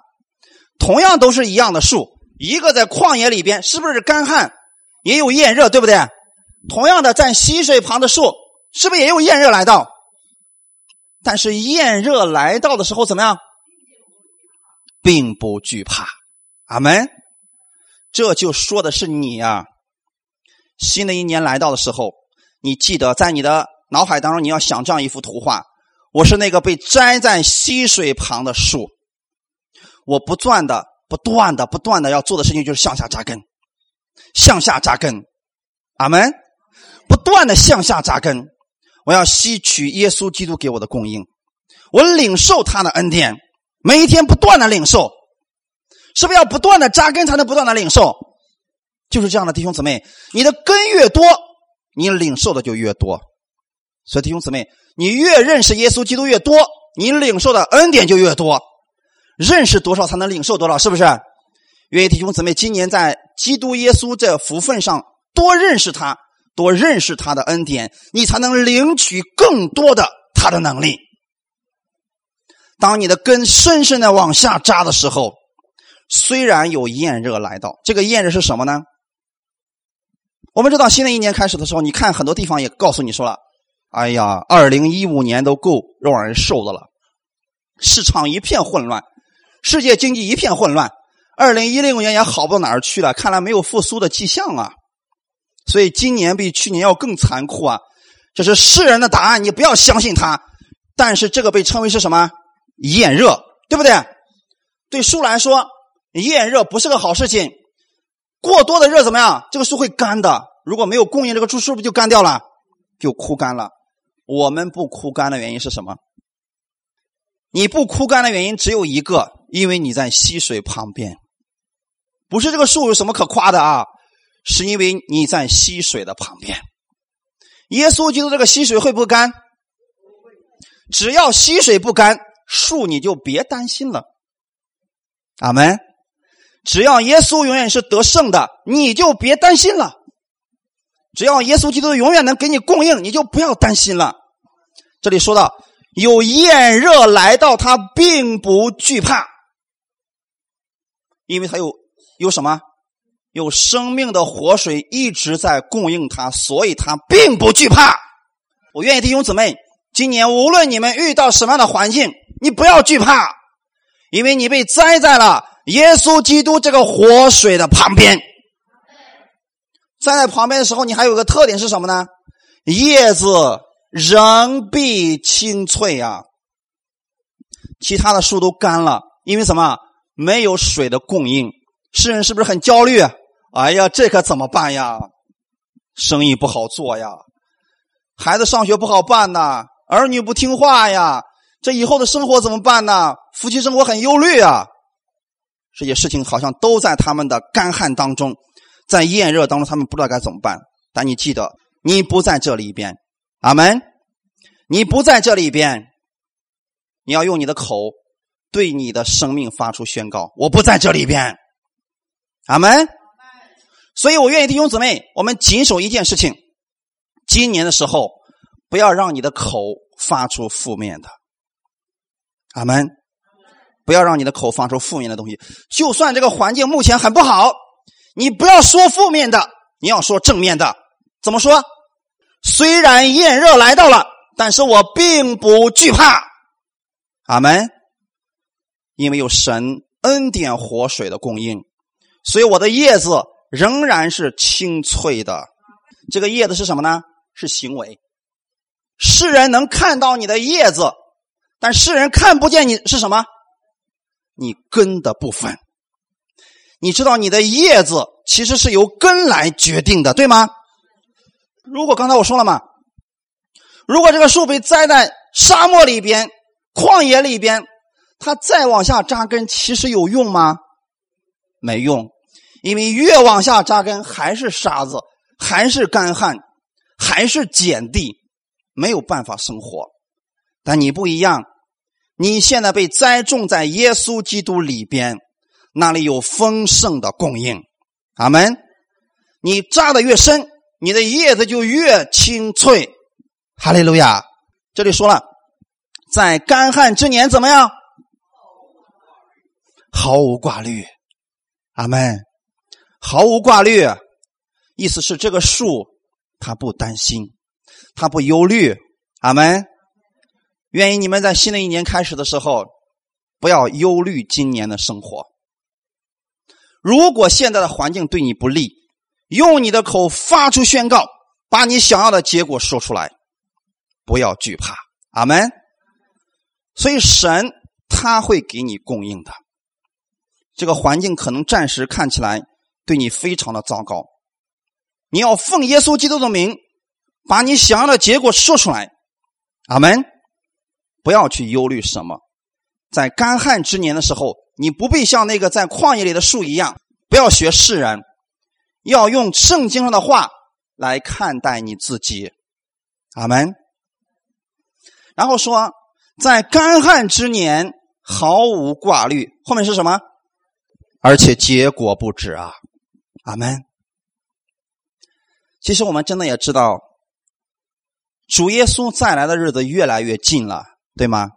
同样都是一样的树。一个在旷野里边，是不是干旱？也有炎热，对不对？同样的，在溪水旁的树，是不是也有炎热来到？但是炎热来到的时候怎么样？并不惧怕。阿门。这就说的是你呀。新的一年来到的时候，你记得在你的脑海当中，你要想这样一幅图画：我是那个被栽在溪水旁的树，我不断的、不断的、不断的要做的事情就是向下扎根，向下扎根。阿门。不断的向下扎根，我要吸取耶稣基督给我的供应，我领受他的恩典，每一天不断的领受，是不是要不断的扎根才能不断的领受？就是这样的弟兄姊妹，你的根越多，你领受的就越多。所以弟兄姊妹，你越认识耶稣基督越多，你领受的恩典就越多。认识多少才能领受多少？是不是？愿意弟兄姊妹今年在基督耶稣这福分上多认识他。多认识他的恩典，你才能领取更多的他的能力。当你的根深深的往下扎的时候，虽然有炎热来到，这个炎热是什么呢？我们知道，新的一年开始的时候，你看很多地方也告诉你说了：“哎呀，二零一五年都够让人受的了，市场一片混乱，世界经济一片混乱，二零一六年也好不到哪儿去了，看来没有复苏的迹象啊。”所以今年比去年要更残酷啊！这是世人的答案，你不要相信他。但是这个被称为是什么？炎热，对不对？对树来说，炎热不是个好事情。过多的热怎么样？这个树会干的。如果没有供应，这个树是不是就干掉了？就枯干了。我们不枯干的原因是什么？你不枯干的原因只有一个，因为你在溪水旁边。不是这个树有什么可夸的啊？是因为你在溪水的旁边，耶稣基督这个溪水会不会干？只要溪水不干，树你就别担心了。阿门。只要耶稣永远是得胜的，你就别担心了。只要耶稣基督永远能给你供应，你就不要担心了。这里说到有炎热来到，他并不惧怕，因为他有有什么？有生命的活水一直在供应他，所以他并不惧怕。我愿意弟兄姊妹，今年无论你们遇到什么样的环境，你不要惧怕，因为你被栽在了耶稣基督这个活水的旁边。站在旁边的时候，你还有个特点是什么呢？叶子仍必青翠啊。其他的树都干了，因为什么？没有水的供应。世人是不是很焦虑？哎呀，这可怎么办呀？生意不好做呀，孩子上学不好办呐，儿女不听话呀，这以后的生活怎么办呢？夫妻生活很忧虑啊，这些事情好像都在他们的干旱当中，在炎热当中，他们不知道该怎么办。但你记得，你不在这里边，阿门。你不在这里边，你要用你的口对你的生命发出宣告：我不在这里边，阿门。所以我愿意弟兄姊妹，我们谨守一件事情：今年的时候，不要让你的口发出负面的。阿门！不要让你的口放出负面的东西。就算这个环境目前很不好，你不要说负面的，你要说正面的。怎么说？虽然炎热来到了，但是我并不惧怕。阿门！因为有神恩典活水的供应，所以我的叶子。仍然是清脆的，这个叶子是什么呢？是行为。世人能看到你的叶子，但世人看不见你是什么？你根的部分。你知道你的叶子其实是由根来决定的，对吗？如果刚才我说了嘛，如果这个树被栽在沙漠里边、旷野里边，它再往下扎根，其实有用吗？没用。因为越往下扎根，还是沙子，还是干旱，还是碱地，没有办法生活。但你不一样，你现在被栽种在耶稣基督里边，那里有丰盛的供应。阿门。你扎的越深，你的叶子就越清脆。哈利路亚。这里说了，在干旱之年怎么样？毫无挂虑。阿门。毫无挂虑，意思是这个树它不担心，它不忧虑。阿门。愿意你们在新的一年开始的时候，不要忧虑今年的生活。如果现在的环境对你不利，用你的口发出宣告，把你想要的结果说出来，不要惧怕。阿门。所以神他会给你供应的。这个环境可能暂时看起来对你非常的糟糕，你要奉耶稣基督的名，把你想要的结果说出来。阿门。不要去忧虑什么，在干旱之年的时候，你不必像那个在旷野里的树一样，不要学世人，要用圣经上的话来看待你自己。阿门。然后说，在干旱之年毫无挂虑，后面是什么？而且结果不止啊！阿门。其实我们真的也知道，主耶稣再来的日子越来越近了。对吗？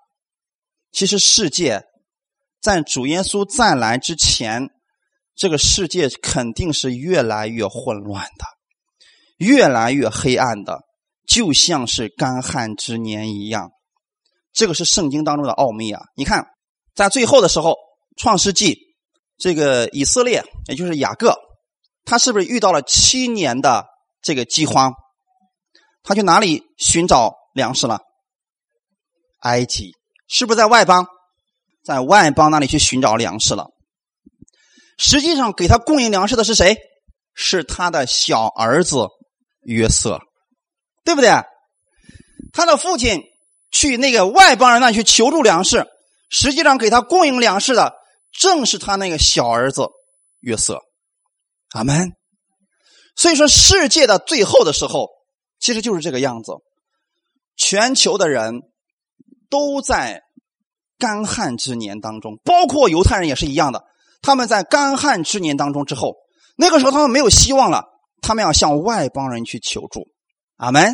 其实世界在主耶稣再来之前，这个世界肯定是越来越混乱的，越来越黑暗的，就像是干旱之年一样。这个是圣经当中的奥秘啊！你看，在最后的时候，《创世纪》这个以色列，也就是雅各，他是不是遇到了七年的这个饥荒？他去哪里寻找粮食了？埃及是不是在外邦，在外邦那里去寻找粮食了？实际上，给他供应粮食的是谁？是他的小儿子约瑟，对不对？他的父亲去那个外邦人那去求助粮食，实际上给他供应粮食的正是他那个小儿子约瑟。阿门。所以说，世界的最后的时候，其实就是这个样子，全球的人。都在干旱之年当中，包括犹太人也是一样的。他们在干旱之年当中之后，那个时候他们没有希望了，他们要向外邦人去求助。阿门。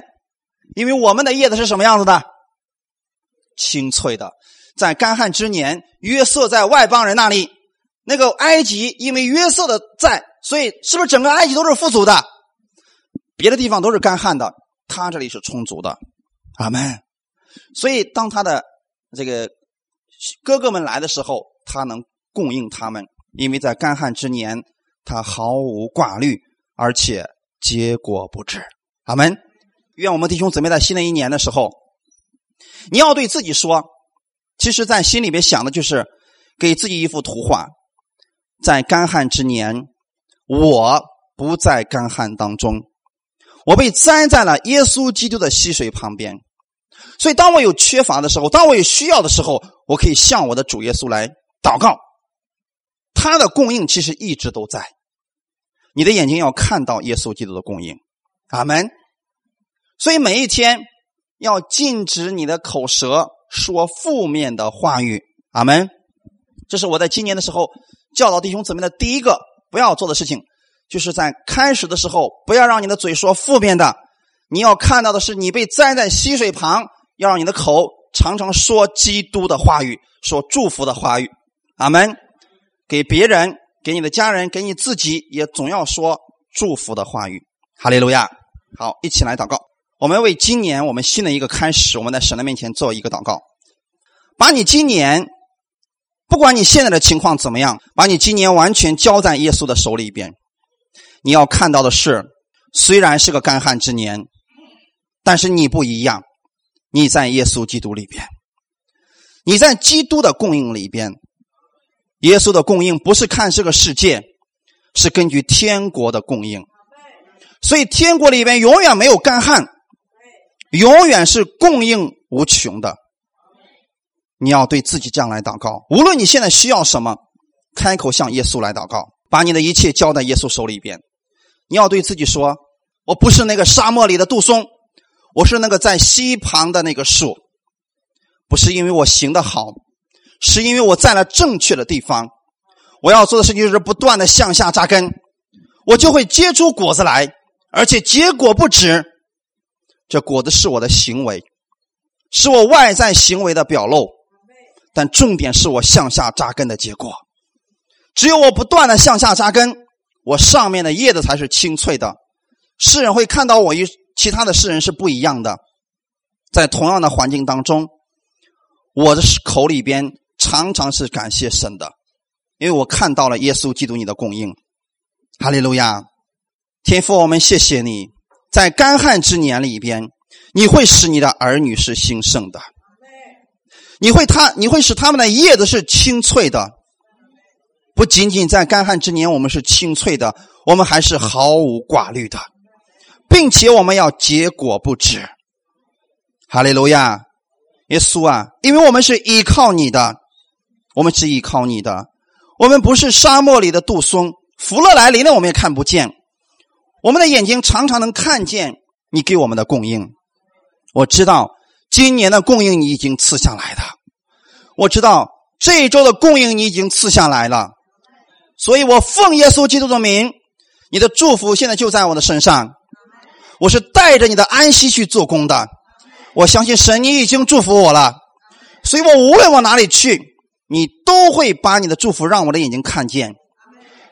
因为我们的叶子是什么样子的？清脆的。在干旱之年，约瑟在外邦人那里，那个埃及因为约瑟的在，所以是不是整个埃及都是富足的？别的地方都是干旱的，他这里是充足的。阿门。所以，当他的这个哥哥们来的时候，他能供应他们，因为在干旱之年，他毫无挂虑，而且结果不止。阿门。愿我们弟兄姊妹在新的一年的时候，你要对自己说，其实，在心里边想的就是给自己一幅图画，在干旱之年，我不在干旱当中，我被栽在了耶稣基督的溪水旁边。所以，当我有缺乏的时候，当我有需要的时候，我可以向我的主耶稣来祷告。他的供应其实一直都在。你的眼睛要看到耶稣基督的供应，阿门。所以每一天要禁止你的口舌说负面的话语，阿门。这是我在今年的时候教导弟兄姊妹的第一个不要做的事情，就是在开始的时候不要让你的嘴说负面的。你要看到的是你被栽在溪水旁。要让你的口常常说基督的话语，说祝福的话语，阿门。给别人、给你的家人、给你自己，也总要说祝福的话语。哈利路亚！好，一起来祷告。我们为今年我们新的一个开始，我们在神的面前做一个祷告。把你今年，不管你现在的情况怎么样，把你今年完全交在耶稣的手里边。你要看到的是，虽然是个干旱之年，但是你不一样。你在耶稣基督里边，你在基督的供应里边，耶稣的供应不是看这个世界，是根据天国的供应，所以天国里边永远没有干旱，永远是供应无穷的。你要对自己这样来祷告，无论你现在需要什么，开口向耶稣来祷告，把你的一切交在耶稣手里边。你要对自己说：“我不是那个沙漠里的杜松。”我是那个在溪旁的那个树，不是因为我行的好，是因为我在了正确的地方。我要做的事情就是不断的向下扎根，我就会结出果子来，而且结果不止。这果子是我的行为，是我外在行为的表露，但重点是我向下扎根的结果。只有我不断的向下扎根，我上面的叶子才是清脆的，世人会看到我一其他的世人是不一样的。在同样的环境当中，我的口里边常常是感谢神的，因为我看到了耶稣基督你的供应。哈利路亚，天父，我们谢谢你，在干旱之年里边，你会使你的儿女是兴盛的，你会他你会使他们的叶子是青翠的，不仅仅在干旱之年我们是青翠的，我们还是毫无挂虑的，并且我们要结果不止。哈利路亚，耶稣啊！因为我们是依靠你的，我们是依靠你的，我们不是沙漠里的杜松，福乐来临了我们也看不见，我们的眼睛常常能看见你给我们的供应。我知道今年的供应你已经赐下来的，我知道这一周的供应你已经赐下来了，所以我奉耶稣基督的名，你的祝福现在就在我的身上，我是带着你的安息去做工的。我相信神，你已经祝福我了，所以我无论往哪里去，你都会把你的祝福让我的眼睛看见。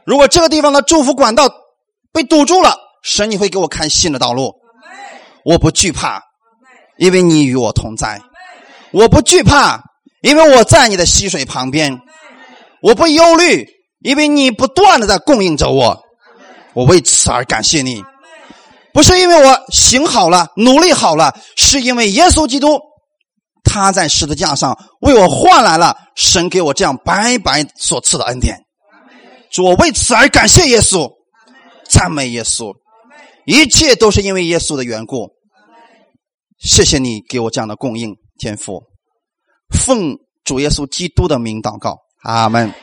如果这个地方的祝福管道被堵住了，神你会给我看新的道路。我不惧怕，因为你与我同在；我不惧怕，因为我在你的溪水旁边；我不忧虑，因为你不断的在供应着我。我为此而感谢你。不是因为我行好了、努力好了，是因为耶稣基督他在十字架上为我换来了神给我这样白白所赐的恩典。主，我为此而感谢耶稣，赞美耶稣，一切都是因为耶稣的缘故。谢谢你给我这样的供应，天父，奉主耶稣基督的名祷告，阿门。